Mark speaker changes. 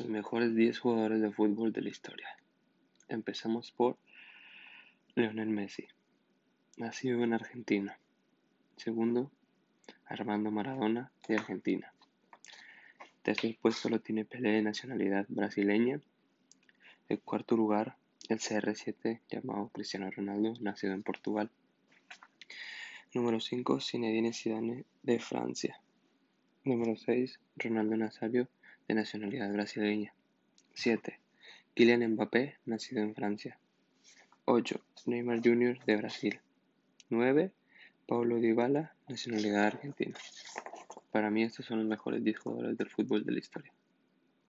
Speaker 1: Los mejores 10 jugadores de fútbol de la historia. Empezamos por Lionel Messi, nacido en Argentina. Segundo, Armando Maradona, de Argentina. Tercer puesto lo tiene Pelé de nacionalidad brasileña. El cuarto lugar, el CR7 llamado Cristiano Ronaldo, nacido en Portugal. Número 5, Zinedine Zidane de Francia. Número 6, Ronaldo Nazario de nacionalidad brasileña. 7. Kylian Mbappé, nacido en Francia. 8. Neymar Jr. de Brasil. 9. Paulo Dybala, nacionalidad argentina. Para mí estos son los mejores 10 jugadores del fútbol de la historia.